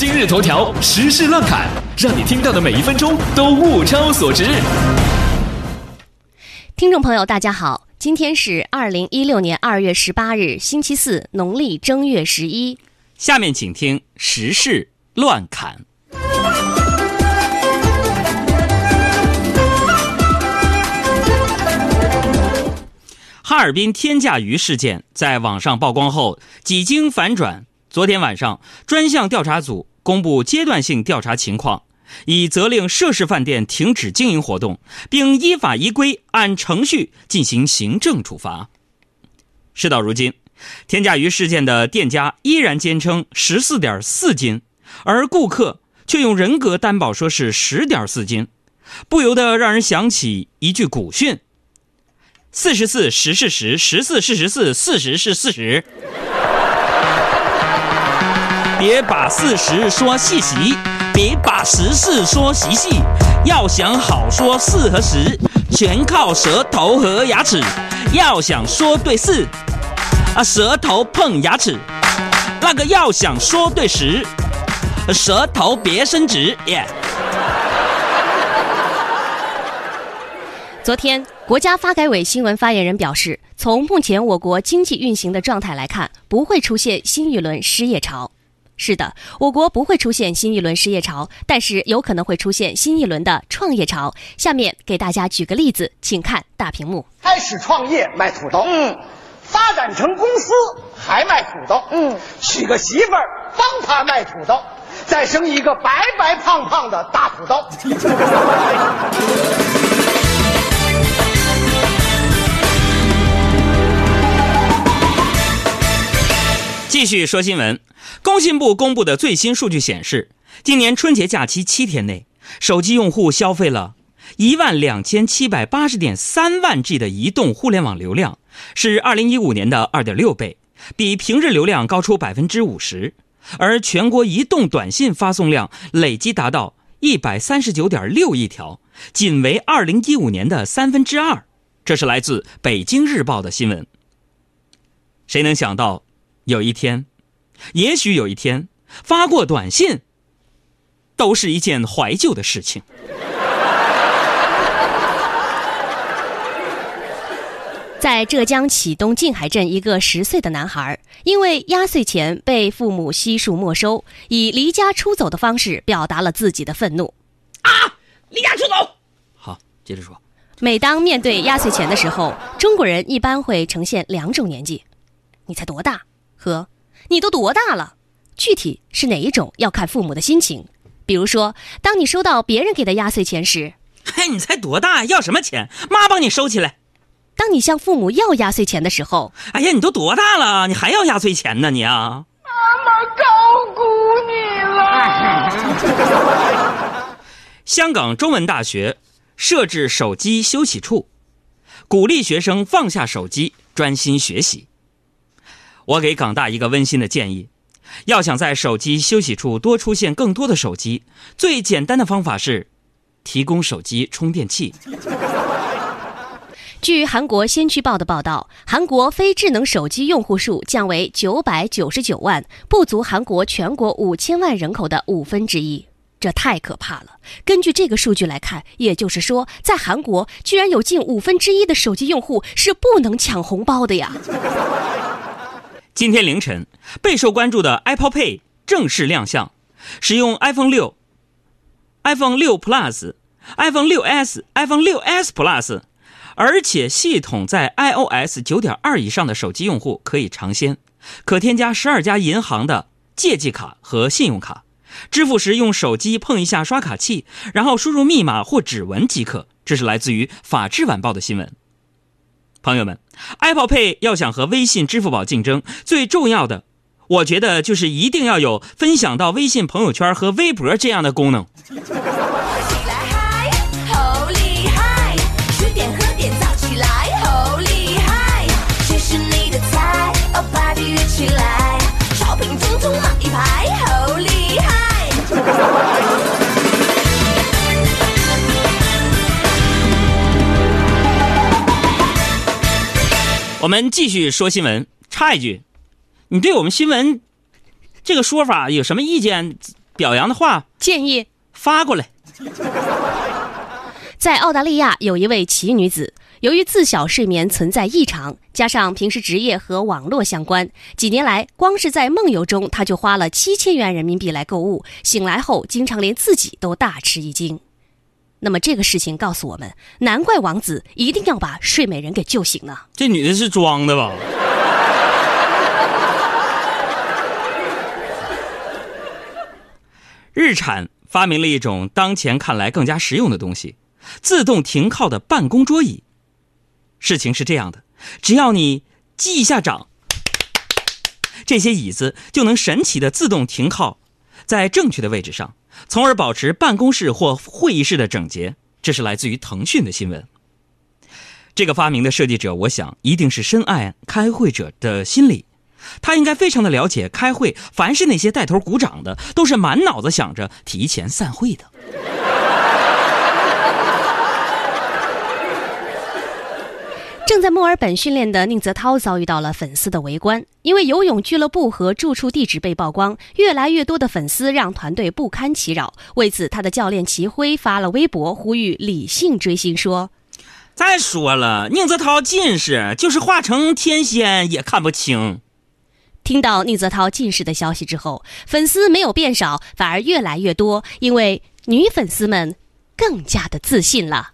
今日头条时事乱侃，让你听到的每一分钟都物超所值。听众朋友，大家好，今天是二零一六年二月十八日，星期四，农历正月十一。下面请听时事乱侃。哈尔滨天价鱼事件在网上曝光后，几经反转。昨天晚上，专项调查组公布阶段性调查情况，已责令涉事饭店停止经营活动，并依法依规按程序进行行政处罚。事到如今，天价鱼事件的店家依然坚称十四点四斤，而顾客却用人格担保说是十点四斤，不由得让人想起一句古训。四十四十是十，十四是十四，四十是四十。别把四十说细细，别把十四说细细。要想好说四和十，全靠舌头和牙齿。要想说对四，啊，舌头碰牙齿。那个要想说对十，舌头别伸直，耶。昨天，国家发改委新闻发言人表示，从目前我国经济运行的状态来看，不会出现新一轮失业潮。是的，我国不会出现新一轮失业潮，但是有可能会出现新一轮的创业潮。下面给大家举个例子，请看大屏幕。开始创业卖土豆，嗯，发展成公司还卖土豆，嗯，娶个媳妇儿帮他卖土豆，再生一个白白胖胖的大土豆。继续说新闻，工信部公布的最新数据显示，今年春节假期七天内，手机用户消费了一万两千七百八十点三万 G 的移动互联网流量，是二零一五年的二点六倍，比平日流量高出百分之五十。而全国移动短信发送量累计达到一百三十九点六亿条，仅为二零一五年的三分之二。这是来自北京日报的新闻。谁能想到？有一天，也许有一天，发过短信都是一件怀旧的事情。在浙江启东静海镇，一个十岁的男孩因为压岁钱被父母悉数没收，以离家出走的方式表达了自己的愤怒。啊！离家出走！好，接着说。每当面对压岁钱的时候，中国人一般会呈现两种年纪。你才多大？和你都多大了？具体是哪一种要看父母的心情。比如说，当你收到别人给的压岁钱时，嘿，你才多大？要什么钱？妈帮你收起来。当你向父母要压岁钱的时候，哎呀，你都多大了？你还要压岁钱呢？你啊！妈妈高估你了。香港中文大学设置手机休息处，鼓励学生放下手机，专心学习。我给港大一个温馨的建议：要想在手机休息处多出现更多的手机，最简单的方法是提供手机充电器。据韩国《先驱报》的报道，韩国非智能手机用户数降为九百九十九万，不足韩国全国五千万人口的五分之一，这太可怕了。根据这个数据来看，也就是说，在韩国居然有近五分之一的手机用户是不能抢红包的呀！今天凌晨，备受关注的 Apple Pay 正式亮相。使用 iPhone 六、iPhone 六 Plus、iPhone 六 S、iPhone 六 S Plus，而且系统在 iOS 九点二以上的手机用户可以尝鲜，可添加十二家银行的借记卡和信用卡，支付时用手机碰一下刷卡器，然后输入密码或指纹即可。这是来自于《法制晚报》的新闻。朋友们，Apple Pay 要想和微信、支付宝竞争，最重要的，我觉得就是一定要有分享到微信朋友圈和微博这样的功能。我们继续说新闻。插一句，你对我们新闻这个说法有什么意见？表扬的话建议发过来。在澳大利亚，有一位奇女子，由于自小睡眠存在异常，加上平时职业和网络相关，几年来光是在梦游中，她就花了七千元人民币来购物。醒来后，经常连自己都大吃一惊。那么这个事情告诉我们，难怪王子一定要把睡美人给救醒呢。这女的是装的吧？日产发明了一种当前看来更加实用的东西——自动停靠的办公桌椅。事情是这样的，只要你击一下掌，这些椅子就能神奇的自动停靠在正确的位置上，从而保持办公室或会议室的整洁。这是来自于腾讯的新闻。这个发明的设计者，我想一定是深爱开会者的心理。他应该非常的了解开会，凡是那些带头鼓掌的，都是满脑子想着提前散会的。正在墨尔本训练的宁泽涛遭遇到了粉丝的围观，因为游泳俱乐部和住处地址被曝光，越来越多的粉丝让团队不堪其扰。为此，他的教练齐辉发了微博呼吁理性追星，说：“再说了，宁泽涛近视，就是化成天仙也看不清。”听到宁泽涛近视的消息之后，粉丝没有变少，反而越来越多，因为女粉丝们更加的自信了。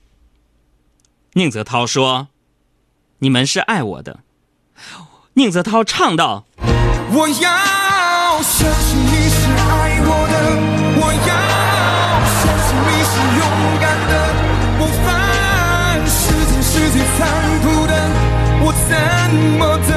宁泽涛说：“你们是爱我的。”宁泽涛唱道：“我要相信你是爱我的，我要相信你是勇敢的，不凡世间是最残酷的，我怎么等？”